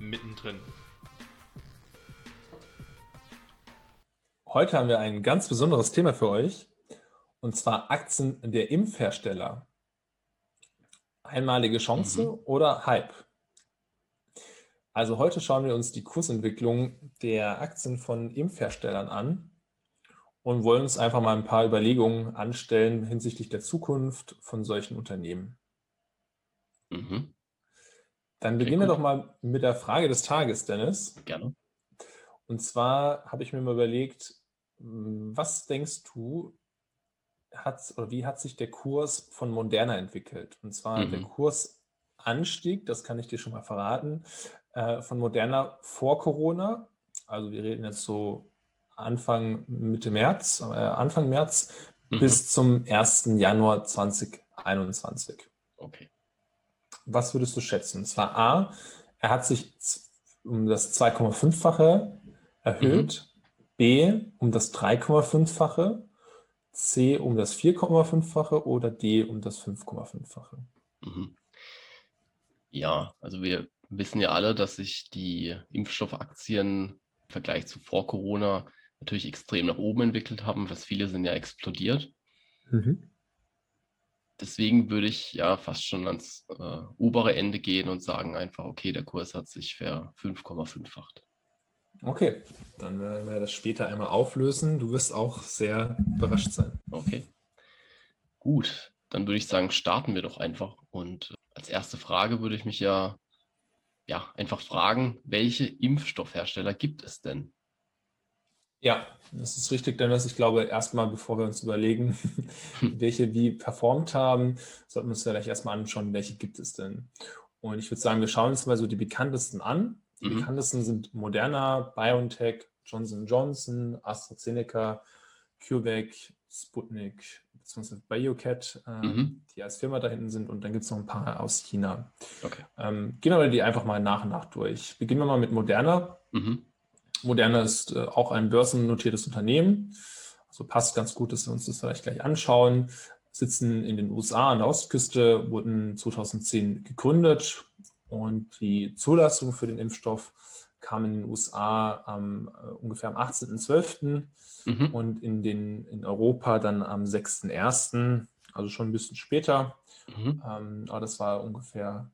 mittendrin. Heute haben wir ein ganz besonderes Thema für euch und zwar Aktien der Impfhersteller. Einmalige Chance mhm. oder Hype? Also heute schauen wir uns die Kursentwicklung der Aktien von Impfherstellern an und wollen uns einfach mal ein paar Überlegungen anstellen hinsichtlich der Zukunft von solchen Unternehmen. Mhm. Dann beginnen wir doch mal mit der Frage des Tages, Dennis. Gerne. Und zwar habe ich mir mal überlegt, was denkst du, hat, oder wie hat sich der Kurs von Moderna entwickelt? Und zwar mhm. der Kursanstieg, das kann ich dir schon mal verraten, äh, von Moderna vor Corona. Also wir reden jetzt so Anfang Mitte März, äh, Anfang März mhm. bis zum 1. Januar 2021. Okay. Was würdest du schätzen? Und zwar A, er hat sich um das 2,5-fache erhöht, mhm. B um das 3,5-fache, C um das 4,5-fache oder D um das 5,5-fache. Mhm. Ja, also wir wissen ja alle, dass sich die Impfstoffaktien im Vergleich zu vor Corona natürlich extrem nach oben entwickelt haben. Fast viele sind ja explodiert. Mhm. Deswegen würde ich ja fast schon ans äh, obere Ende gehen und sagen einfach, okay, der Kurs hat sich ver 5,5-facht. Okay, dann werden wir das später einmal auflösen. Du wirst auch sehr überrascht sein. Okay. Gut, dann würde ich sagen, starten wir doch einfach. Und äh, als erste Frage würde ich mich ja, ja einfach fragen, welche Impfstoffhersteller gibt es denn? Ja, das ist richtig, Dennis. Ich glaube, erstmal, bevor wir uns überlegen, welche wie performt haben, sollten wir uns vielleicht erstmal anschauen, welche gibt es denn. Und ich würde sagen, wir schauen uns mal so die bekanntesten an. Die mhm. bekanntesten sind Moderna, BioNTech, Johnson Johnson, AstraZeneca, CureVac, Sputnik, beziehungsweise BioCat, äh, mhm. die als Firma da hinten sind. Und dann gibt es noch ein paar aus China. Okay. Ähm, gehen wir die einfach mal nach und nach durch. Beginnen wir mal mit Moderna. Mhm. Moderna ist äh, auch ein börsennotiertes Unternehmen. Also passt ganz gut, dass wir uns das vielleicht gleich anschauen. Sitzen in den USA an der Ostküste, wurden 2010 gegründet und die Zulassung für den Impfstoff kam in den USA ähm, ungefähr am 18.12. Mhm. und in, den, in Europa dann am 6.1., also schon ein bisschen später. Mhm. Ähm, aber das war ungefähr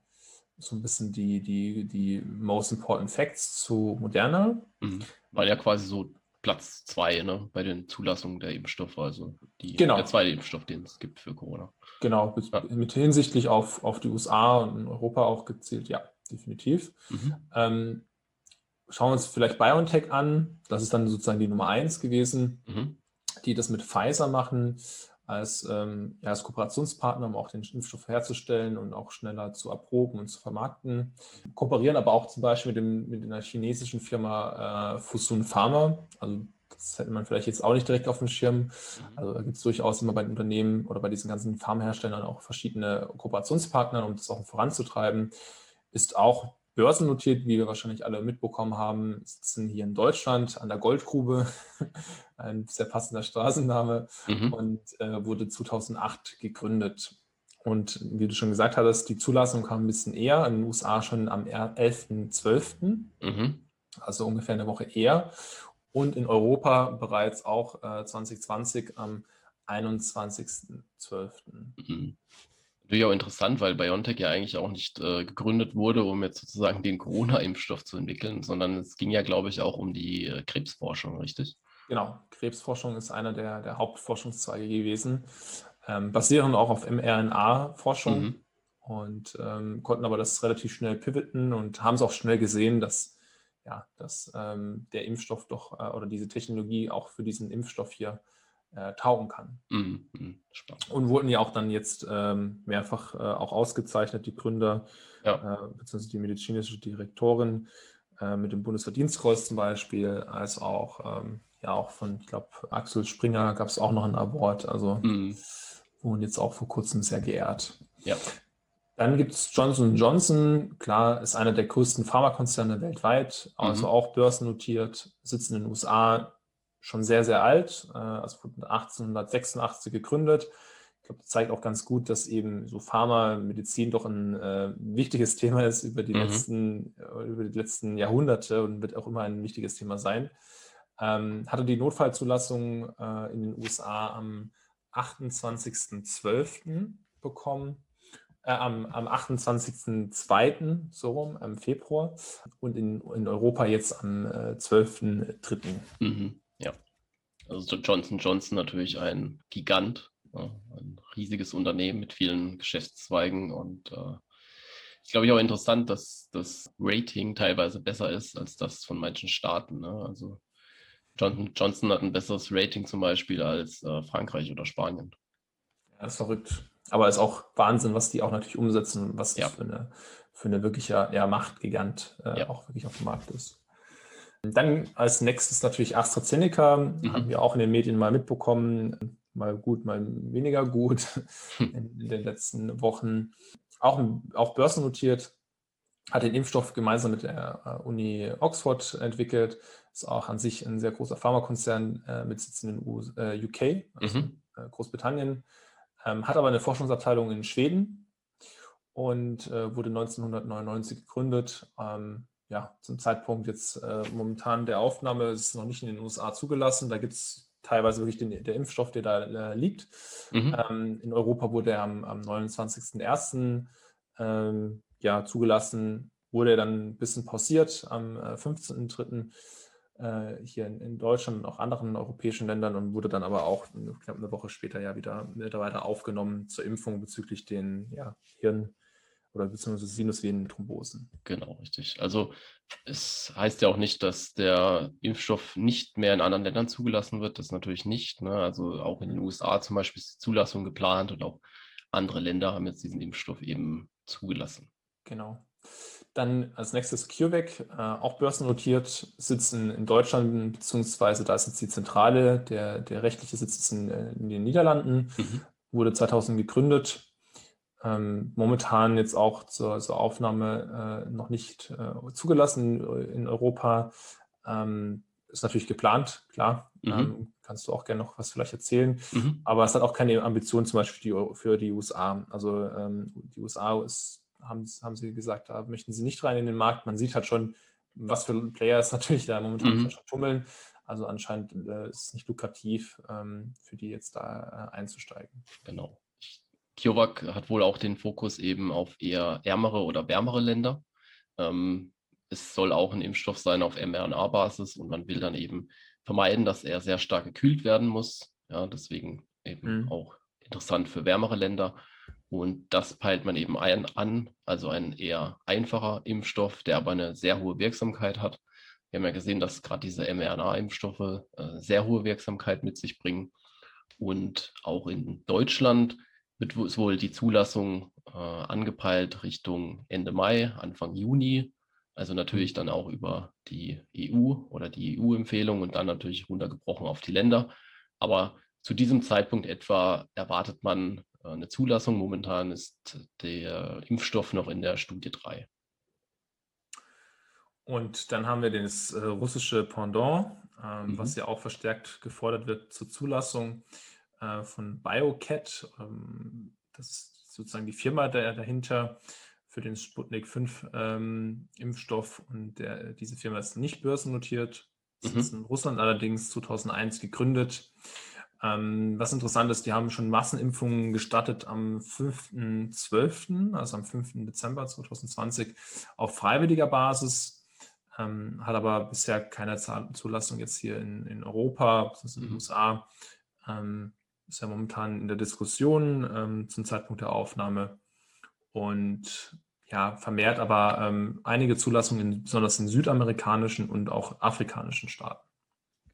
so ein bisschen die, die, die most important facts zu Moderna. Mhm. War ja quasi so Platz zwei ne, bei den Zulassungen der Impfstoffe, also die, genau. der zweite Impfstoff, den es gibt für Corona. Genau, mit, ja. mit hinsichtlich auf, auf die USA und Europa auch gezielt, ja, definitiv. Mhm. Ähm, schauen wir uns vielleicht BioNTech an. Das ist dann sozusagen die Nummer eins gewesen, mhm. die das mit Pfizer machen als, ähm, ja, als Kooperationspartner, um auch den Impfstoff herzustellen und auch schneller zu erproben und zu vermarkten. Kooperieren aber auch zum Beispiel mit, dem, mit einer chinesischen Firma äh, Fusun Pharma. Also das hätte man vielleicht jetzt auch nicht direkt auf dem Schirm. Mhm. Also da gibt es durchaus immer bei den Unternehmen oder bei diesen ganzen Pharmaherstellern auch verschiedene Kooperationspartner, um das auch voranzutreiben. Ist auch börsennotiert, wie wir wahrscheinlich alle mitbekommen haben, sitzen hier in Deutschland an der Goldgrube, ein sehr passender Straßenname, mhm. und äh, wurde 2008 gegründet. Und wie du schon gesagt hattest, die Zulassung kam ein bisschen eher, in den USA schon am 11.12., mhm. also ungefähr eine Woche eher, und in Europa bereits auch äh, 2020 am 21.12. Mhm. Natürlich auch interessant, weil BioNTech ja eigentlich auch nicht äh, gegründet wurde, um jetzt sozusagen den Corona-Impfstoff zu entwickeln, sondern es ging ja, glaube ich, auch um die äh, Krebsforschung, richtig? Genau, Krebsforschung ist einer der, der Hauptforschungszweige gewesen, ähm, basieren auch auf mRNA-Forschung mhm. und ähm, konnten aber das relativ schnell pivoten und haben es auch schnell gesehen, dass, ja, dass ähm, der Impfstoff doch äh, oder diese Technologie auch für diesen Impfstoff hier äh, taugen kann. Mhm, mhm. Und wurden ja auch dann jetzt ähm, mehrfach äh, auch ausgezeichnet, die Gründer ja. äh, bzw. die medizinische Direktorin äh, mit dem Bundesverdienstkreuz zum Beispiel, als auch, ähm, ja, auch von, ich glaube, Axel Springer gab es auch noch einen Award. Also mhm. wurden jetzt auch vor kurzem sehr geehrt. Ja. Dann gibt es Johnson Johnson, klar, ist einer der größten Pharmakonzerne weltweit, also mhm. auch börsennotiert, sitzt in den USA, schon sehr, sehr alt, äh, also 1886 gegründet. Ich glaube, das zeigt auch ganz gut, dass eben so Pharma, Medizin doch ein äh, wichtiges Thema ist über die, mhm. letzten, äh, über die letzten Jahrhunderte und wird auch immer ein wichtiges Thema sein. Ähm, hatte die Notfallzulassung äh, in den USA am 28.12. bekommen äh, am, am 28.02. so rum, am Februar und in, in Europa jetzt am äh, 12.03. Mhm. Also Johnson Johnson natürlich ein Gigant, ein riesiges Unternehmen mit vielen Geschäftszweigen und äh, ist, glaube ich, auch interessant, dass das Rating teilweise besser ist als das von manchen Staaten. Ne? Also Johnson Johnson hat ein besseres Rating zum Beispiel als äh, Frankreich oder Spanien. Ja, das ist verrückt. Aber es ist auch Wahnsinn, was die auch natürlich umsetzen, was das ja. für, eine, für eine wirkliche ja, Machtgigant äh, ja. auch wirklich auf dem Markt ist. Dann als nächstes natürlich AstraZeneca, mhm. haben wir auch in den Medien mal mitbekommen, mal gut, mal weniger gut in, den letzten Wochen. Auch, auch börsennotiert, hat den Impfstoff gemeinsam mit der äh, Uni Oxford entwickelt, ist auch an sich ein sehr großer Pharmakonzern äh, mit Sitz in den U äh, UK, also mhm. Äh, Großbritannien ähm, hat aber eine Forschungsabteilung in Schweden und äh, wurde 1999 gegründet. Ähm, ja, zum Zeitpunkt jetzt äh, momentan der Aufnahme ist es noch nicht in den USA zugelassen. Da gibt es teilweise wirklich den, der Impfstoff, der da äh, liegt. Mhm. Ähm, in Europa wurde er am, am 29.01. Ähm, ja, zugelassen, wurde er dann ein bisschen pausiert am äh, 15.03 äh, hier in, in, Deutschland und auch anderen europäischen Ländern und wurde dann aber auch knapp eine Woche später ja wieder Mitarbeiter aufgenommen zur Impfung bezüglich den ja, Hirn- oder beziehungsweise Sinusvenenthrombosen. Genau, richtig. Also es heißt ja auch nicht, dass der Impfstoff nicht mehr in anderen Ländern zugelassen wird. Das natürlich nicht. Ne? Also auch in den USA zum Beispiel ist die Zulassung geplant und auch andere Länder haben jetzt diesen Impfstoff eben zugelassen. Genau. Dann als nächstes CureVac, äh, auch börsennotiert, sitzen in Deutschland, beziehungsweise da ist jetzt die Zentrale, der, der rechtliche Sitz ist in, äh, in den Niederlanden, mhm. wurde 2000 gegründet. Ähm, momentan jetzt auch zur, zur Aufnahme äh, noch nicht äh, zugelassen in Europa. Ähm, ist natürlich geplant, klar. Mhm. Ähm, kannst du auch gerne noch was vielleicht erzählen. Mhm. Aber es hat auch keine Ambition zum Beispiel für die, für die USA. Also ähm, die USA ist haben, haben sie gesagt, da möchten sie nicht rein in den Markt. Man sieht halt schon, was für Players natürlich da momentan mhm. tummeln. Also anscheinend äh, ist es nicht lukrativ ähm, für die jetzt da äh, einzusteigen. Genau. CureVac hat wohl auch den Fokus eben auf eher ärmere oder wärmere Länder. Ähm, es soll auch ein Impfstoff sein auf mRNA-Basis und man will dann eben vermeiden, dass er sehr stark gekühlt werden muss. Ja, deswegen eben mhm. auch interessant für wärmere Länder. Und das peilt man eben ein, an, also ein eher einfacher Impfstoff, der aber eine sehr hohe Wirksamkeit hat. Wir haben ja gesehen, dass gerade diese mRNA-Impfstoffe äh, sehr hohe Wirksamkeit mit sich bringen. Und auch in Deutschland wird wohl die Zulassung äh, angepeilt Richtung Ende Mai, Anfang Juni. Also natürlich dann auch über die EU oder die EU-Empfehlung und dann natürlich runtergebrochen auf die Länder. Aber zu diesem Zeitpunkt etwa erwartet man äh, eine Zulassung. Momentan ist der Impfstoff noch in der Studie 3. Und dann haben wir das äh, russische Pendant, ähm, mhm. was ja auch verstärkt gefordert wird zur Zulassung äh, von BioCat. Ähm, das ist sozusagen die Firma der, dahinter für den Sputnik 5 ähm, Impfstoff. Und der, diese Firma ist nicht börsennotiert. Mhm. ist in Russland allerdings 2001 gegründet. Ähm, was interessant ist, die haben schon Massenimpfungen gestartet am 5.12., also am 5. Dezember 2020, auf freiwilliger Basis, ähm, hat aber bisher keine Zulassung jetzt hier in, in Europa, in den mhm. USA. Ähm, ist ja momentan in der Diskussion ähm, zum Zeitpunkt der Aufnahme und ja, vermehrt aber ähm, einige Zulassungen, in, besonders in südamerikanischen und auch afrikanischen Staaten.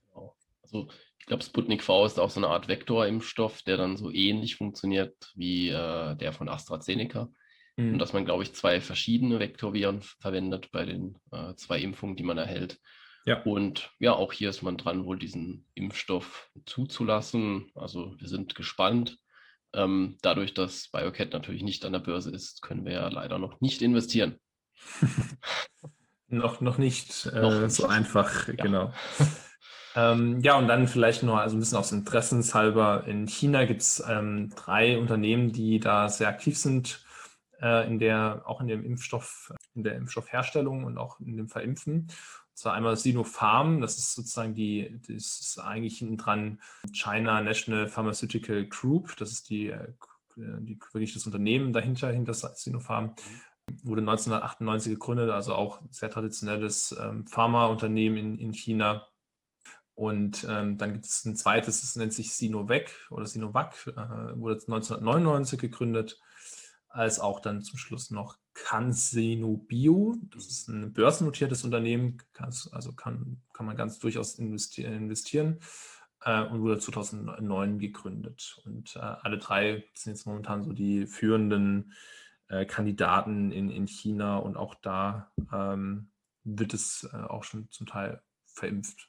Genau. Also ich glaube, Sputnik V ist auch so eine Art Vektorimpfstoff, der dann so ähnlich funktioniert wie äh, der von AstraZeneca. mhm. und dass man, glaube ich, zwei verschiedene Vektorviren verwendet bei den äh, zwei Impfungen, die man erhält. Ja. Und ja, auch hier ist man dran, wohl diesen Impfstoff zuzulassen. Also wir sind gespannt. Ähm, dadurch, dass BioCat natürlich nicht an der Börse ist, können wir ja leider noch nicht investieren. noch, noch nicht äh, noch so einfach, ja. genau. ähm, ja, und dann vielleicht noch also ein bisschen aus Interessenshalber. In China gibt es ähm, drei Unternehmen, die da sehr aktiv sind, äh, in der, auch in dem Impfstoff, in der Impfstoffherstellung und auch in dem Verimpfen. Zwar einmal Sinopharm, das ist sozusagen die, das ist eigentlich hinten dran China National Pharmaceutical Group, das ist die, äh, die wirklich das Unternehmen dahinter, hinter Sinopharm. Mhm wurde 1998 gegründet, also auch sehr traditionelles ähm, Pharmaunternehmen in, in China. Und ähm, dann gibt es ein zweites, das nennt sich Sinovac oder Sinovac, äh, wurde 1999 gegründet, als auch dann zum Schluss noch CanSino Bio. Das ist ein börsennotiertes Unternehmen, also kann, kann man ganz durchaus investieren. investieren äh, und wurde 2009 gegründet. Und äh, alle drei sind jetzt momentan so die führenden äh, Kandidaten in, in China und auch da ähm, wird es äh, auch schon zum Teil verimpft.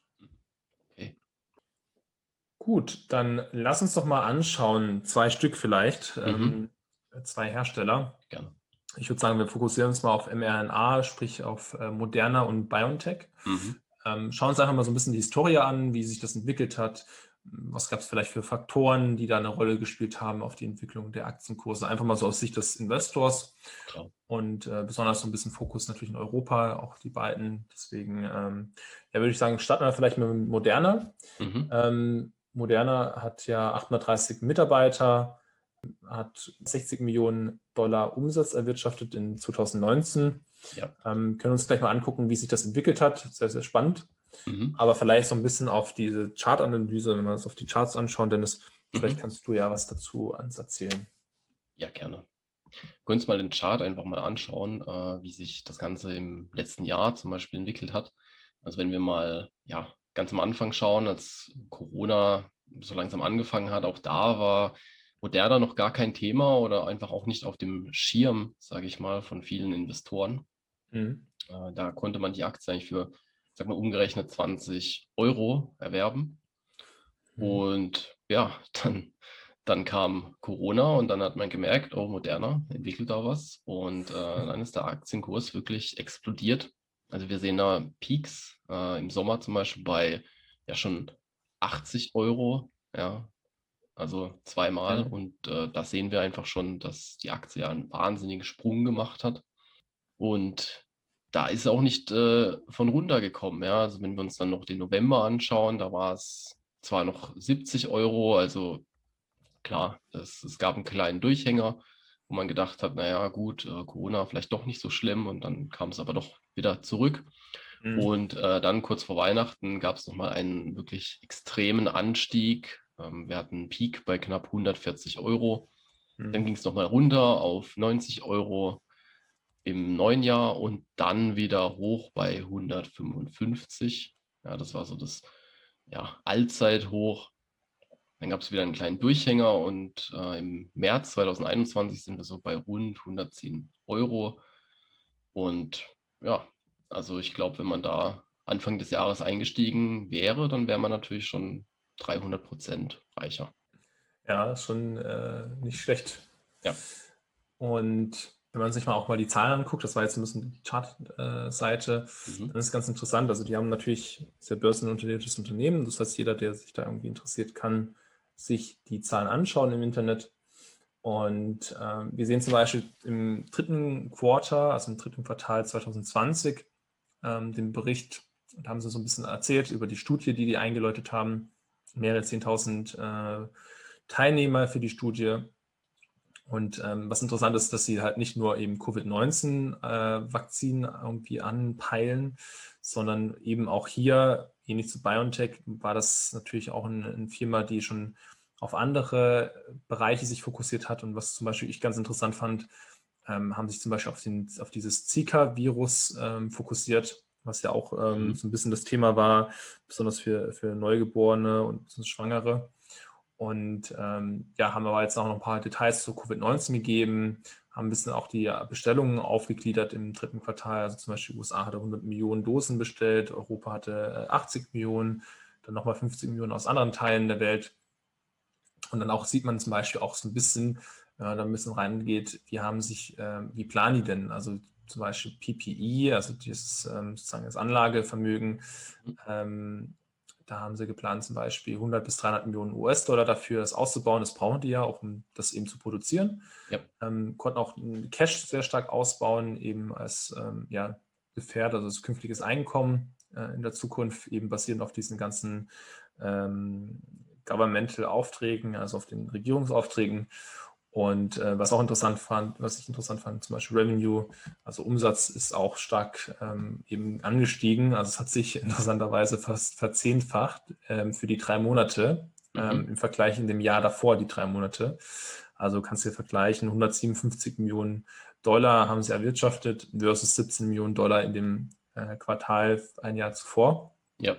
Okay. Gut, dann lass uns doch mal anschauen, zwei Stück vielleicht, mhm. ähm, zwei Hersteller. Gerne. Ich würde sagen, wir fokussieren uns mal auf mRNA, sprich auf äh, Moderna und BioNTech. Mhm. Ähm, schauen uns einfach mal so ein bisschen die Historie an, wie sich das entwickelt hat, was gab es vielleicht für Faktoren, die da eine Rolle gespielt haben auf die Entwicklung der Aktienkurse? Einfach mal so aus Sicht des Investors Klar. und äh, besonders so ein bisschen Fokus natürlich in Europa, auch die beiden. Deswegen ähm, ja, würde ich sagen, starten wir vielleicht mit Moderna. Mhm. Ähm, Moderna hat ja 830 Mitarbeiter, hat 60 Millionen Dollar Umsatz erwirtschaftet in 2019. Ja. Ähm, können uns gleich mal angucken, wie sich das entwickelt hat. Sehr, sehr spannend. Mhm. Aber vielleicht so ein bisschen auf diese Chartanalyse, wenn wir uns auf die Charts anschauen, Dennis, mhm. vielleicht kannst du ja was dazu erzählen. Ja, gerne. Wir können uns mal den Chart einfach mal anschauen, äh, wie sich das Ganze im letzten Jahr zum Beispiel entwickelt hat. Also wenn wir mal ja, ganz am Anfang schauen, als Corona so langsam angefangen hat, auch da war Moderna noch gar kein Thema oder einfach auch nicht auf dem Schirm, sage ich mal, von vielen Investoren. Mhm. Äh, da konnte man die Aktie eigentlich für sag mal, umgerechnet 20 Euro erwerben. Mhm. Und ja, dann, dann kam Corona und dann hat man gemerkt, oh, Moderna entwickelt da was. Und äh, dann ist der Aktienkurs wirklich explodiert. Also wir sehen da Peaks äh, im Sommer zum Beispiel bei ja schon 80 Euro, ja, also zweimal. Mhm. Und äh, da sehen wir einfach schon, dass die Aktie ja einen wahnsinnigen Sprung gemacht hat. Und da ist auch nicht äh, von runtergekommen. Ja? Also wenn wir uns dann noch den November anschauen, da war es zwar noch 70 Euro, also klar, es, es gab einen kleinen Durchhänger, wo man gedacht hat, naja gut, äh, Corona vielleicht doch nicht so schlimm und dann kam es aber doch wieder zurück. Mhm. Und äh, dann kurz vor Weihnachten gab es nochmal einen wirklich extremen Anstieg. Ähm, wir hatten einen Peak bei knapp 140 Euro. Mhm. Dann ging es nochmal runter auf 90 Euro im neuen Jahr und dann wieder hoch bei 155. Ja, das war so das ja, Allzeithoch. Dann gab es wieder einen kleinen Durchhänger und äh, im März 2021 sind wir so bei rund 110 Euro. Und ja, also ich glaube, wenn man da Anfang des Jahres eingestiegen wäre, dann wäre man natürlich schon 300 Prozent reicher. Ja, schon äh, nicht schlecht. Ja. Und wenn man sich mal auch mal die Zahlen anguckt, das war jetzt ein bisschen die Chartseite, mhm. dann ist es ganz interessant. Also die haben natürlich sehr börsenunternehmendes Unternehmen. Das heißt, jeder, der sich da irgendwie interessiert, kann sich die Zahlen anschauen im Internet. Und ähm, wir sehen zum Beispiel im dritten Quarter, also im dritten Quartal 2020, ähm, den Bericht, da haben sie so ein bisschen erzählt über die Studie, die die eingeläutet haben. Mehrere 10.000 äh, Teilnehmer für die Studie und ähm, was interessant ist, dass sie halt nicht nur eben Covid-19-Vakzinen äh, irgendwie anpeilen, sondern eben auch hier, ähnlich zu BioNTech, war das natürlich auch eine, eine Firma, die schon auf andere Bereiche sich fokussiert hat. Und was zum Beispiel ich ganz interessant fand, ähm, haben sich zum Beispiel auf, den, auf dieses Zika-Virus ähm, fokussiert, was ja auch ähm, mhm. so ein bisschen das Thema war, besonders für, für Neugeborene und Schwangere. Und ähm, ja, haben aber jetzt auch noch ein paar Details zu Covid-19 gegeben, haben ein bisschen auch die Bestellungen aufgegliedert im dritten Quartal. Also zum Beispiel USA hatte 100 Millionen Dosen bestellt, Europa hatte 80 äh, Millionen, dann nochmal 50 Millionen aus anderen Teilen der Welt. Und dann auch sieht man zum Beispiel auch so ein bisschen, man da ein bisschen reingeht, wie haben sich, äh, wie planen die denn? Also zum Beispiel PPE, also dieses ähm, sozusagen das Anlagevermögen, mhm. ähm, da haben sie geplant, zum Beispiel 100 bis 300 Millionen US-Dollar dafür, das auszubauen. Das brauchen die ja, auch um das eben zu produzieren. Ja. Ähm, konnten auch Cash sehr stark ausbauen, eben als ähm, ja, Gefährt, also das künftiges Einkommen äh, in der Zukunft, eben basierend auf diesen ganzen ähm, Governmental-Aufträgen, also auf den Regierungsaufträgen. Und äh, was auch interessant fand, was ich interessant fand, zum Beispiel Revenue, also Umsatz ist auch stark ähm, eben angestiegen. Also es hat sich interessanterweise fast verzehnfacht ähm, für die drei Monate ähm, mhm. im Vergleich in dem Jahr davor, die drei Monate. Also kannst du dir vergleichen, 157 Millionen Dollar haben sie erwirtschaftet versus 17 Millionen Dollar in dem äh, Quartal ein Jahr zuvor. Ja.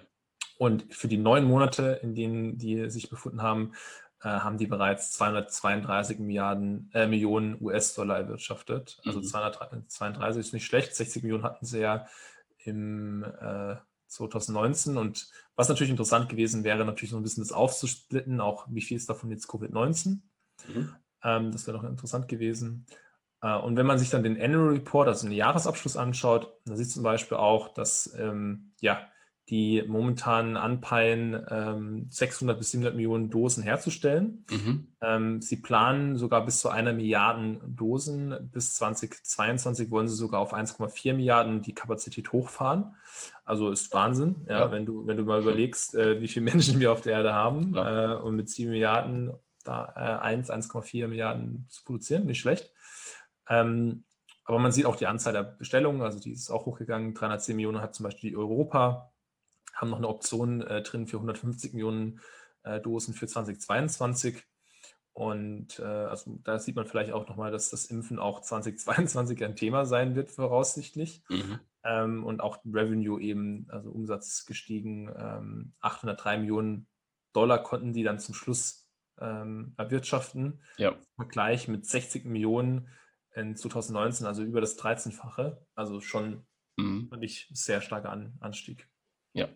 Und für die neun Monate, in denen die sich befunden haben, haben die bereits 232 Milliarden, äh, Millionen US-Dollar erwirtschaftet. Also mhm. 232 ist nicht schlecht. 60 Millionen hatten sie ja im äh, 2019. Und was natürlich interessant gewesen wäre, natürlich so ein bisschen das aufzusplitten, auch wie viel ist davon jetzt Covid-19. Mhm. Ähm, das wäre noch interessant gewesen. Äh, und wenn man sich dann den Annual Report, also den Jahresabschluss anschaut, dann sieht zum Beispiel auch, dass ähm, ja, die momentan anpeilen, ähm, 600 bis 700 Millionen Dosen herzustellen. Mhm. Ähm, sie planen sogar bis zu einer Milliarden Dosen. Bis 2022 wollen sie sogar auf 1,4 Milliarden die Kapazität hochfahren. Also ist Wahnsinn, ja, ja. Wenn, du, wenn du mal überlegst, äh, wie viele Menschen wir auf der Erde haben äh, und mit 7 Milliarden da äh, 1, 1,4 Milliarden zu produzieren, nicht schlecht. Ähm, aber man sieht auch die Anzahl der Bestellungen, also die ist auch hochgegangen. 310 Millionen hat zum Beispiel die Europa haben noch eine Option äh, drin für 150 Millionen äh, Dosen für 2022. Und äh, also da sieht man vielleicht auch nochmal, dass das Impfen auch 2022 ein Thema sein wird, voraussichtlich. Mhm. Ähm, und auch Revenue eben, also Umsatz gestiegen, ähm, 803 Millionen Dollar konnten die dann zum Schluss ähm, erwirtschaften. Ja. Im Vergleich mit 60 Millionen in 2019, also über das 13-fache. Also schon mhm. wirklich sehr starker An Anstieg. Ja,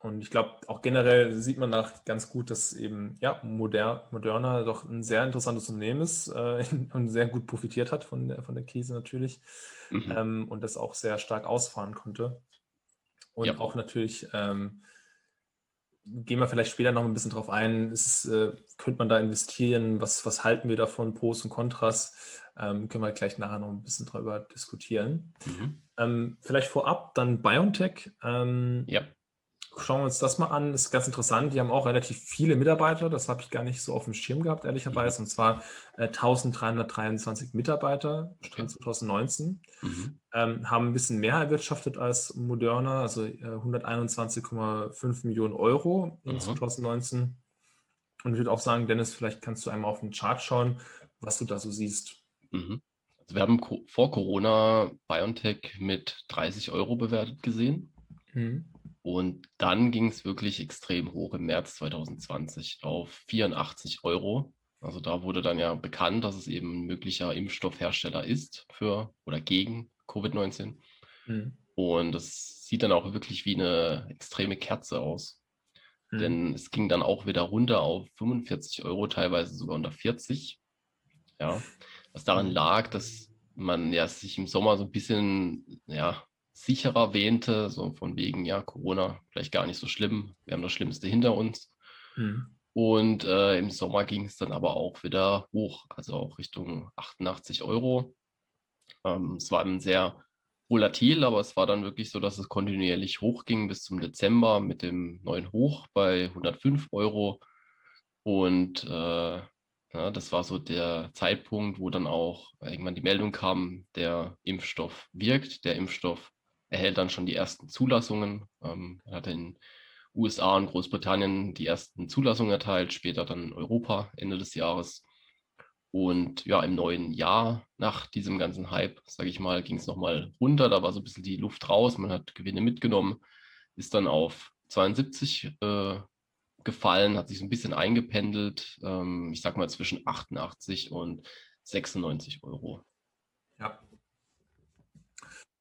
und ich glaube, auch generell sieht man da ganz gut, dass eben ja, Moder Moderna doch ein sehr interessantes Unternehmen ist äh, und sehr gut profitiert hat von der, von der Krise natürlich mhm. ähm, und das auch sehr stark ausfahren konnte. Und ja. auch natürlich, ähm, gehen wir vielleicht später noch ein bisschen drauf ein, ist, äh, könnte man da investieren, was, was halten wir davon, Pros und Kontras, ähm, können wir gleich nachher noch ein bisschen darüber diskutieren. Mhm. Ähm, vielleicht vorab dann BioNTech. Ähm, ja schauen wir uns das mal an. Das ist ganz interessant. Die haben auch relativ viele Mitarbeiter. Das habe ich gar nicht so auf dem Schirm gehabt, ehrlicherweise. Und zwar äh, 1323 Mitarbeiter, Stand okay. 2019. Mhm. Ähm, haben ein bisschen mehr erwirtschaftet als Moderna, also äh, 121,5 Millionen Euro in mhm. 2019. Und ich würde auch sagen, Dennis, vielleicht kannst du einmal auf den Chart schauen, was du da so siehst. Mhm. Also wir haben vor Corona BioNTech mit 30 Euro bewertet gesehen. Mhm. Und dann ging es wirklich extrem hoch im März 2020 auf 84 Euro. Also da wurde dann ja bekannt, dass es eben ein möglicher Impfstoffhersteller ist für oder gegen Covid-19. Mhm. Und das sieht dann auch wirklich wie eine extreme Kerze aus. Mhm. Denn es ging dann auch wieder runter auf 45 Euro, teilweise sogar unter 40. Ja, was daran mhm. lag, dass man ja sich im Sommer so ein bisschen ja, sicherer wähnte, so von wegen, ja, Corona vielleicht gar nicht so schlimm, wir haben das Schlimmste hinter uns. Mhm. Und äh, im Sommer ging es dann aber auch wieder hoch, also auch Richtung 88 Euro. Ähm, es war dann sehr volatil, aber es war dann wirklich so, dass es kontinuierlich hochging bis zum Dezember mit dem neuen Hoch bei 105 Euro. Und äh, ja, das war so der Zeitpunkt, wo dann auch irgendwann die Meldung kam, der Impfstoff wirkt, der Impfstoff erhält dann schon die ersten Zulassungen. Ähm, er hat in USA und Großbritannien die ersten Zulassungen erteilt, später dann Europa Ende des Jahres. Und ja, im neuen Jahr nach diesem ganzen Hype, sage ich mal, ging es nochmal runter. Da war so ein bisschen die Luft raus. Man hat Gewinne mitgenommen, ist dann auf 72 äh, abgefallen, hat sich so ein bisschen eingependelt. Ähm, ich sag mal zwischen 88 und 96 Euro. Ja.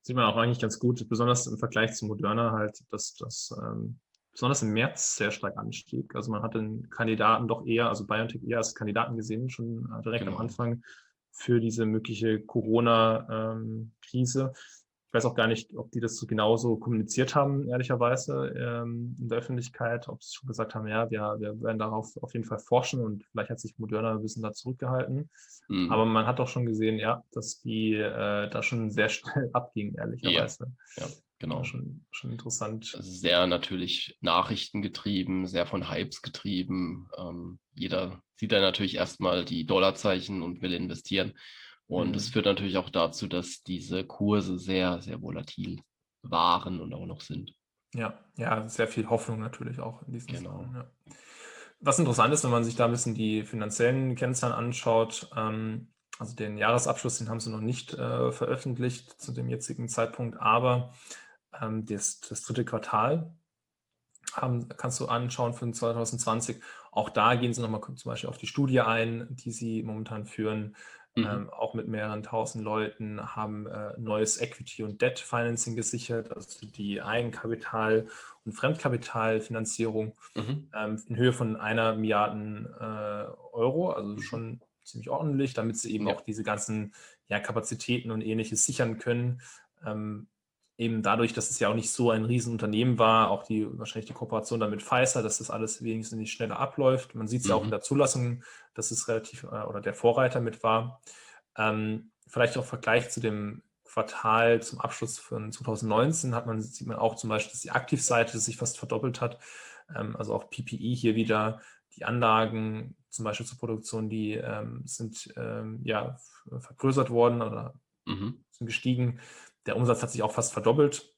Sieht man auch eigentlich ganz gut, besonders im Vergleich zu Moderna halt, dass das ähm, besonders im März sehr stark anstieg. Also man hat den Kandidaten doch eher, also BioNTech eher als Kandidaten gesehen, schon äh, direkt genau. am Anfang für diese mögliche Corona-Krise. Ich weiß auch gar nicht, ob die das so genauso kommuniziert haben, ehrlicherweise, ähm, in der Öffentlichkeit, ob sie schon gesagt haben, ja, wir, wir werden darauf auf jeden Fall forschen und vielleicht hat sich Moderna ein bisschen da zurückgehalten. Mhm. Aber man hat doch schon gesehen, ja, dass die äh, da schon sehr schnell abgingen, ehrlicherweise. Ja, ja genau. Schon, schon interessant. Sehr natürlich nachrichtengetrieben, sehr von Hypes getrieben. Ähm, jeder sieht da natürlich erstmal die Dollarzeichen und will investieren. Und es mhm. führt natürlich auch dazu, dass diese Kurse sehr, sehr volatil waren und auch noch sind. Ja, ja, sehr viel Hoffnung natürlich auch in diesen genau. Sachen, ja. Was interessant ist, wenn man sich da ein bisschen die finanziellen Kennzahlen anschaut, ähm, also den Jahresabschluss, den haben sie noch nicht äh, veröffentlicht zu dem jetzigen Zeitpunkt, aber ähm, das, das, dritte Quartal haben, kannst du anschauen für 2020. Auch da gehen sie nochmal zum Beispiel auf die Studie ein, die sie momentan führen mhm. ähm, auch mit mehreren tausend Leuten, haben äh, neues Equity- und Debt-Financing gesichert, also die Eigenkapital- und Fremdkapitalfinanzierung mhm. ähm, in Höhe von einer Milliarden äh, Euro, also mhm. schon ziemlich ordentlich, damit sie eben ja. auch diese ganzen ja, Kapazitäten und ähnliches sichern können. Ähm, eben dadurch, dass es ja auch nicht so ein Riesenunternehmen war, auch die wahrscheinlich die Kooperation dann mit Pfizer, dass das alles wenigstens nicht schneller abläuft. Man sieht es mhm. ja auch in mhm. der Zulassung, dass es relativ äh, oder der Vorreiter mit war. Ähm, vielleicht auch im Vergleich zu dem Quartal zum Abschluss von 2019 hat man, sieht man auch zum Beispiel, dass die Aktivseite sich fast verdoppelt hat. Ähm, also auch PPE hier wieder, die Anlagen zum Beispiel zur Produktion, die ähm, sind ähm, ja vergrößert worden oder mhm. sind gestiegen. Der Umsatz hat sich auch fast verdoppelt.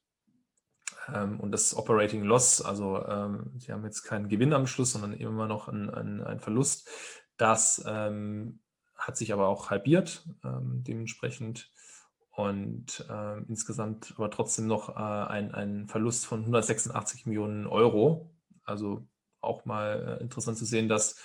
Ähm, und das Operating Loss, also ähm, sie haben jetzt keinen Gewinn am Schluss, sondern immer noch einen, einen, Verlust. Das ähm, hat sich aber auch halbiert, ähm, dementsprechend. Und äh, insgesamt aber trotzdem noch äh, ein, ein Verlust von 186 Millionen Euro. Also auch mal äh, interessant zu sehen, dass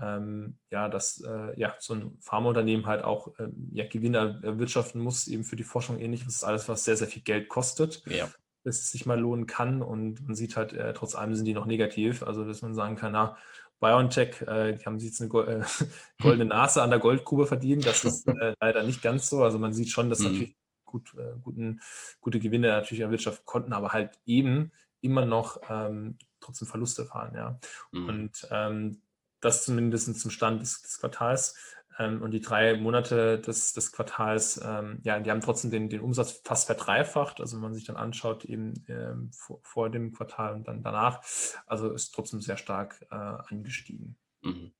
ähm, ja, dass äh, ja, so ein Pharmaunternehmen halt auch ähm, ja, Gewinne erwirtschaften muss, eben für die Forschung ähnlich. Das ist alles, was sehr, sehr viel Geld kostet. Ja. Dass es sich mal lohnen kann und man sieht halt, äh, trotz allem sind die noch negativ. Also, dass man sagen kann, na, BioNTech, äh, die haben sich jetzt eine Go äh, goldene Nase an der Goldgrube verdient. Das ist äh, leider nicht ganz so. Also man sieht schon, dass mhm. natürlich gut, äh, guten, gute Gewinne natürlich erwirtschaften konnten, aber halt eben immer noch ähm, trotzdem Verluste fahren. Ja. Mhm. Und ähm, das zumindest zum Stand des, des Quartals. Ähm, und die drei Monate des, des Quartals, ähm, ja, die haben trotzdem den, den Umsatz fast verdreifacht. Also wenn man sich dann anschaut, eben ähm, vor, vor, dem Quartal und dann danach, also ist trotzdem sehr stark äh, angestiegen. Mhm.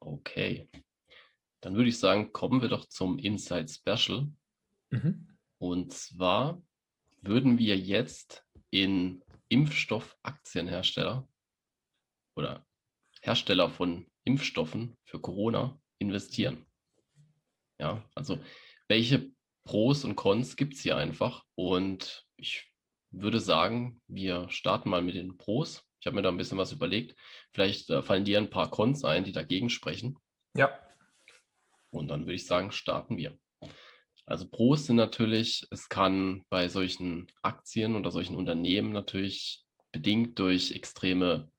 Okay. Dann würde ich sagen, kommen wir doch zum Inside Special. Mhm. Und zwar würden wir jetzt in Impfstoffaktienhersteller oder Hersteller von Impfstoffen für Corona investieren. Ja, also welche Pros und Cons gibt es hier einfach? Und ich würde sagen, wir starten mal mit den Pros. Ich habe mir da ein bisschen was überlegt. Vielleicht äh, fallen dir ein paar Cons ein, die dagegen sprechen. Ja. Und dann würde ich sagen, starten wir. Also Pros sind natürlich, es kann bei solchen Aktien oder solchen Unternehmen natürlich bedingt durch extreme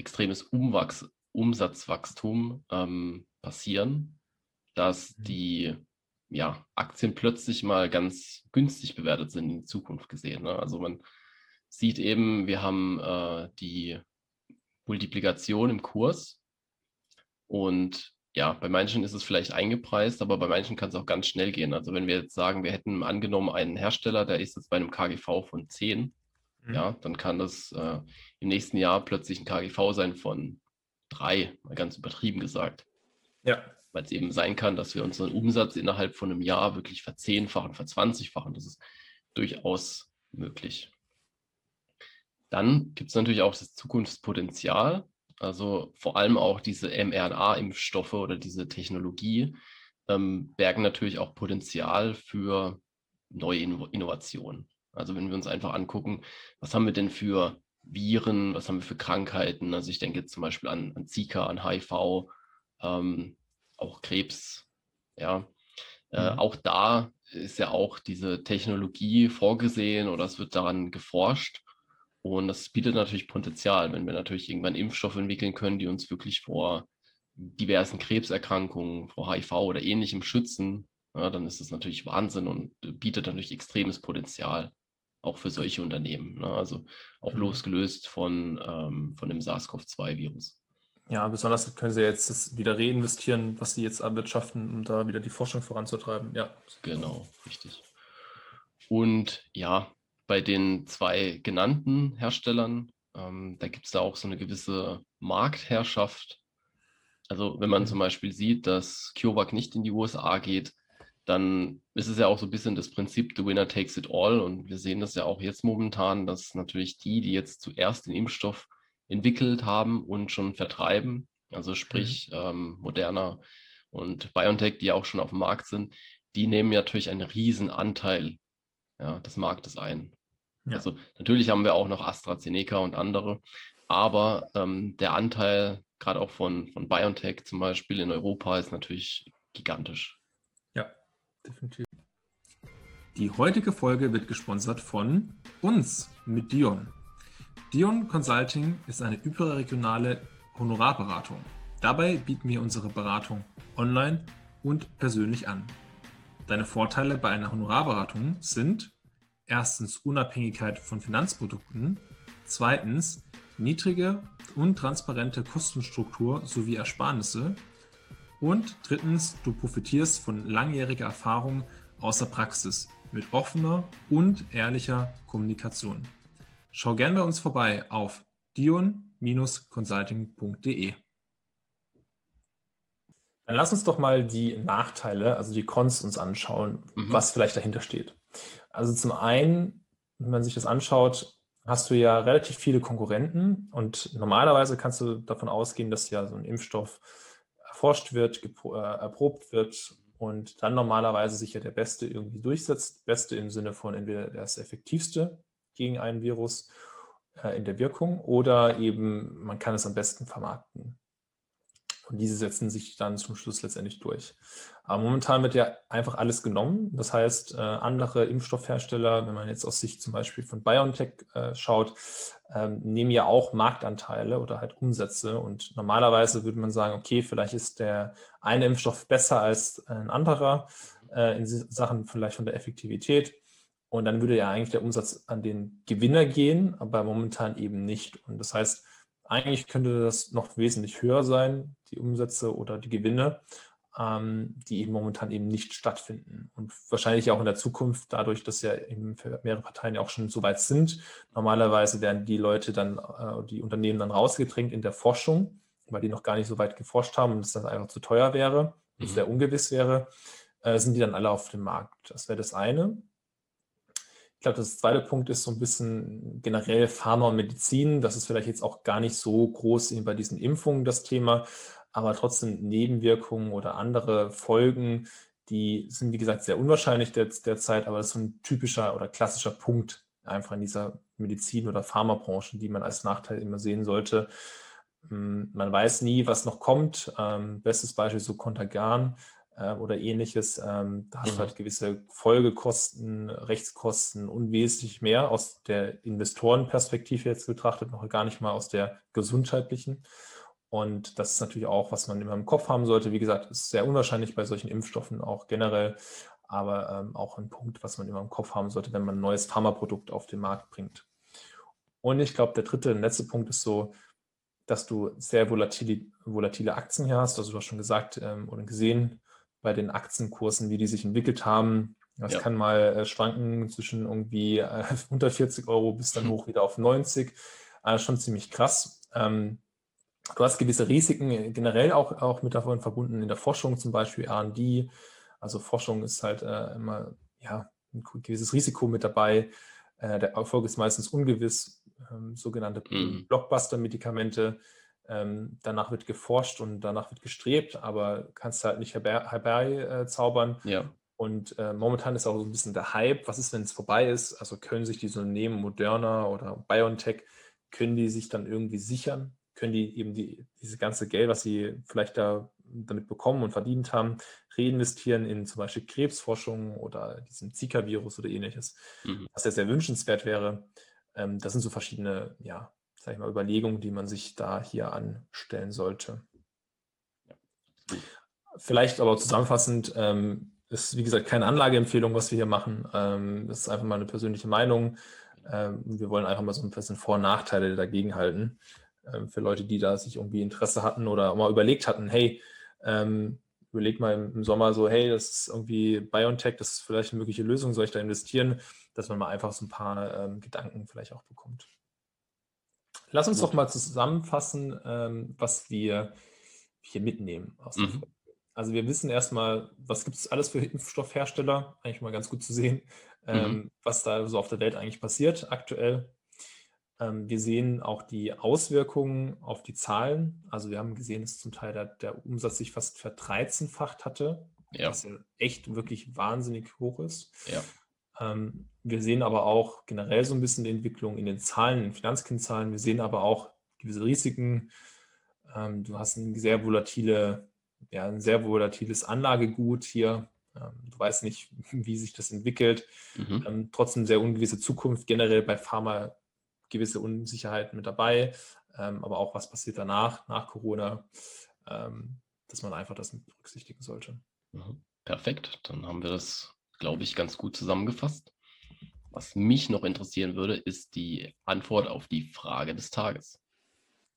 extremes Umwachs Umsatzwachstum ähm, passieren, dass mhm. die ja, Aktien plötzlich mal ganz günstig bewertet sind in die Zukunft gesehen. Ne? Also man sieht eben, wir haben äh, die Multiplikation im Kurs und ja, bei manchen ist es vielleicht eingepreist, aber bei manchen kann es auch ganz schnell gehen. Also wenn wir jetzt sagen, wir hätten angenommen einen Hersteller, der ist jetzt bei einem KGV von 10 Mhm. Ja, dann kann das äh, im nächsten Jahr plötzlich ein KGV sein von drei, mal ganz übertrieben gesagt. Ja. Weil es eben sein kann, dass wir unseren Umsatz innerhalb von einem Jahr wirklich verzehnfachen, verzwanzigfachen. Das ist durchaus möglich. Dann gibt es natürlich auch das Zukunftspotenzial, also vor allem auch diese mRNA-Impfstoffe oder diese Technologie ähm, bergen natürlich auch Potenzial für neue Innovationen. Also wenn wir uns einfach angucken, was haben wir denn für Viren, was haben wir für Krankheiten. Also ich denke jetzt zum Beispiel an, an Zika, an HIV, ähm, auch Krebs. Ja, äh, mhm. auch da ist ja auch diese Technologie vorgesehen oder es wird daran geforscht. Und das bietet natürlich Potenzial, wenn wir natürlich irgendwann Impfstoffe entwickeln können, die uns wirklich vor diversen Krebserkrankungen, vor HIV oder ähnlichem schützen, ja, dann ist das natürlich Wahnsinn und bietet natürlich extremes Potenzial auch für solche Unternehmen. Ne? Also auch mhm. losgelöst von, ähm, von dem SARS-CoV-2-Virus. Ja, besonders können sie jetzt wieder reinvestieren, was sie jetzt erwirtschaften, um da wieder die Forschung voranzutreiben. Ja. Genau, richtig. Und ja, bei den zwei genannten Herstellern, ähm, da gibt es da auch so eine gewisse Marktherrschaft. Also wenn man mhm. zum Beispiel sieht, dass CureVac nicht in die USA geht, dann ist es ja auch so ein bisschen das Prinzip, the winner takes it all. Und wir sehen das ja auch jetzt momentan, dass natürlich die, die jetzt zuerst den Impfstoff entwickelt haben und schon vertreiben, also sprich mhm. ähm, Moderna und BioNTech, die auch schon auf dem Markt sind, die nehmen natürlich einen riesen Anteil ja, des Marktes ein. Ja. Also natürlich haben wir auch noch AstraZeneca und andere, aber ähm, der Anteil gerade auch von, von BioNTech zum Beispiel in Europa ist natürlich gigantisch. Definitiv. Die heutige Folge wird gesponsert von uns mit Dion. Dion Consulting ist eine überregionale Honorarberatung. Dabei bieten wir unsere Beratung online und persönlich an. Deine Vorteile bei einer Honorarberatung sind erstens Unabhängigkeit von Finanzprodukten, zweitens niedrige und transparente Kostenstruktur sowie Ersparnisse und drittens, du profitierst von langjähriger Erfahrung aus der Praxis mit offener und ehrlicher Kommunikation. Schau gerne bei uns vorbei auf dion-consulting.de. Dann lass uns doch mal die Nachteile, also die Cons uns anschauen, mhm. was vielleicht dahinter steht. Also zum einen, wenn man sich das anschaut, hast du ja relativ viele Konkurrenten und normalerweise kannst du davon ausgehen, dass ja so ein Impfstoff erforscht wird, äh, erprobt wird und dann normalerweise sich ja der Beste irgendwie durchsetzt. Beste im Sinne von entweder das effektivste gegen ein Virus äh, in der Wirkung oder eben man kann es am besten vermarkten. Und diese setzen sich dann zum Schluss letztendlich durch. Aber momentan wird ja einfach alles genommen. Das heißt, äh, andere Impfstoffhersteller, wenn man jetzt aus Sicht zum Beispiel von BioNTech äh, schaut, ähm, nehmen ja auch Marktanteile oder halt Umsätze. Und normalerweise würde man sagen, okay, vielleicht ist der eine Impfstoff besser als ein anderer äh, in Sachen vielleicht von der Effektivität. Und dann würde ja eigentlich der Umsatz an den Gewinner gehen, aber momentan eben nicht. Und das heißt, eigentlich könnte das noch wesentlich höher sein, die Umsätze oder die Gewinne, ähm, die eben momentan eben nicht stattfinden. Und wahrscheinlich auch in der Zukunft, dadurch, dass ja eben mehrere Parteien ja auch schon so weit sind. Normalerweise werden die Leute dann, äh, die Unternehmen dann rausgedrängt in der Forschung, weil die noch gar nicht so weit geforscht haben und es dann einfach zu teuer wäre, mhm. sehr ungewiss wäre, äh, sind die dann alle auf dem Markt. Das wäre das eine. Ich glaube, das zweite Punkt ist so ein bisschen generell Pharma und Medizin. Das ist vielleicht jetzt auch gar nicht so groß bei diesen Impfungen das Thema, aber trotzdem Nebenwirkungen oder andere Folgen, die sind, wie gesagt, sehr unwahrscheinlich der, derzeit, aber das ist so ein typischer oder klassischer Punkt einfach in dieser Medizin- oder Pharmabranche, die man als Nachteil immer sehen sollte. Hm, man weiß nie, was noch kommt. Ähm, bestes Beispiel so Contagan äh, oder ähnliches. Ähm, da hast mhm. du halt gewisse Folgekosten, Rechtskosten unwesentlich mehr aus der Investorenperspektive jetzt betrachtet, noch gar nicht mal aus der gesundheitlichen. Und das ist natürlich auch, was man immer im Kopf haben sollte. Wie gesagt, ist sehr unwahrscheinlich bei solchen Impfstoffen auch generell, aber ähm, auch ein Punkt, was man immer im Kopf haben sollte, wenn man ein neues Pharmaprodukt auf den Markt bringt. Und ich glaube, der dritte und letzte Punkt ist so, dass du sehr volatile, volatile Aktien hier hast. Also du hast schon gesagt ähm, oder gesehen, bei den Aktienkursen, wie die sich entwickelt haben. Das ja. kann mal äh, schwanken zwischen irgendwie äh, unter 40 Euro bis dann hoch wieder auf 90. Äh, schon ziemlich krass. Ähm, du hast gewisse Risiken generell auch, auch mit davon verbunden in der Forschung, zum Beispiel RD. Also Forschung ist halt immer ja, ein gewisses Risiko mit dabei. Der Erfolg ist meistens ungewiss. Ähm, sogenannte mhm. Blockbuster-Medikamente ähm, danach wird geforscht und danach wird gestrebt, aber kannst halt nicht herbeizaubern. Äh, ja. Und äh, momentan ist auch so ein bisschen der Hype, was ist, wenn es vorbei ist? Also können sich diese Unternehmen, Moderna oder BioNTech, können die sich dann irgendwie sichern? Können die eben die, diese ganze Geld, was sie vielleicht da damit bekommen und verdient haben, reinvestieren in zum Beispiel Krebsforschung oder diesen Zika-Virus oder ähnliches, mhm. was ja sehr wünschenswert wäre. Ähm, das sind so verschiedene, ja, sag ich mal, Überlegungen, die man sich da hier anstellen sollte. Vielleicht aber zusammenfassend, ähm, ist wie gesagt keine Anlageempfehlung, was wir hier machen. Ähm, das ist einfach mal eine persönliche Meinung. Ähm, wir wollen einfach mal so ein bisschen Vor- und Nachteile dagegen halten. Ähm, für Leute, die da sich irgendwie Interesse hatten oder mal überlegt hatten, hey, ähm, überleg mal im, Sommer so, hey, das ist irgendwie BioNTech, das ist vielleicht eine mögliche Lösung, soll ich da investieren, dass man mal einfach so ein paar ähm, Gedanken vielleicht auch bekommt. Lass uns doch mal zusammenfassen, ähm, was wir hier mitnehmen mhm. Also wir wissen erstmal, was gibt es alles für Impfstoffhersteller, eigentlich mal ganz gut zu sehen, ähm, mhm. was da so auf der Welt eigentlich passiert aktuell. Ähm, wir sehen auch die Auswirkungen auf die Zahlen. Also wir haben gesehen, dass zum Teil der, der Umsatz sich fast verdreizehnfacht hatte, ja. was ja echt wirklich wahnsinnig hoch ist. Ja. Ähm, wir sehen aber auch generell so ein bisschen die Entwicklung in den Zahlen, in den Finanzkennzahlen. Wir sehen aber auch gewisse Risiken. Ähm, du hast eine sehr volatile, ja, ein sehr volatiles Anlagegut hier. du weißt nicht, wie sich das entwickelt. Mhm. trotzdem sehr ungewisse Zukunft generell bei Pharma gewisse Unsicherheiten mit dabei, ähm, aber auch was passiert danach, nach Corona, ähm, dass man einfach das berücksichtigen sollte. Mhm. Perfekt, dann haben wir das, glaube ich, ganz gut zusammengefasst. Was mich noch interessieren würde, ist die Antwort auf die Frage des Tages.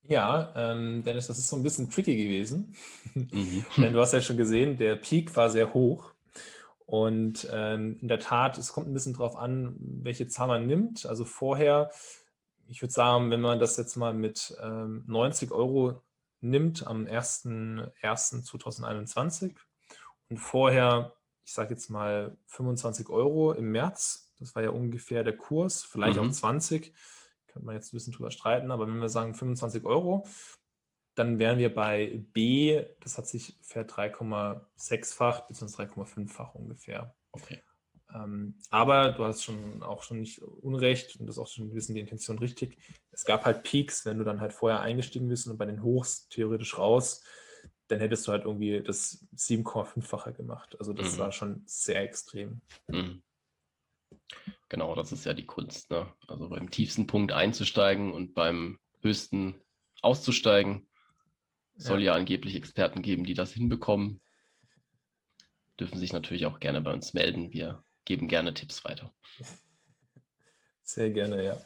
Ja, ähm, Dennis, das ist so ein bisschen tricky gewesen. Mhm. Denn du hast ja schon gesehen, der Peak war sehr hoch. Und ähm, in der Tat, es kommt ein bisschen darauf an, welche Zahl man nimmt. Also vorher ich würde sagen, wenn man das jetzt mal mit ähm, 90 Euro nimmt am 01.01.2021 und vorher, ich sage jetzt mal 25 Euro im März, das war ja ungefähr der Kurs, vielleicht mhm. auch 20, könnte man jetzt ein bisschen drüber streiten, aber wenn wir sagen 25 Euro, dann wären wir bei B, das hat sich für 3,6-fach bzw. 3,5-fach ungefähr. Okay. Ähm, aber du hast schon auch schon nicht Unrecht und das ist auch schon ein bisschen die Intention richtig. Es gab halt Peaks, wenn du dann halt vorher eingestiegen bist und bei den Hochs theoretisch raus, dann hättest du halt irgendwie das 7,5-fache gemacht. Also das mhm. war schon sehr extrem. Mhm. Genau, das ist ja die Kunst. Ne? Also beim tiefsten Punkt einzusteigen und beim höchsten auszusteigen. Soll ja. ja angeblich Experten geben, die das hinbekommen. Dürfen sich natürlich auch gerne bei uns melden. Wir geben gerne Tipps weiter. Sehr gerne, ja.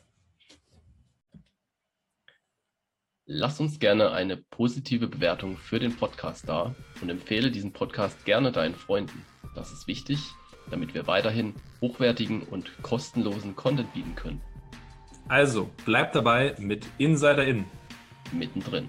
Lass uns gerne eine positive Bewertung für den Podcast da und empfehle diesen Podcast gerne deinen Freunden. Das ist wichtig, damit wir weiterhin hochwertigen und kostenlosen Content bieten können. Also, bleib dabei mit Insider In. Mittendrin.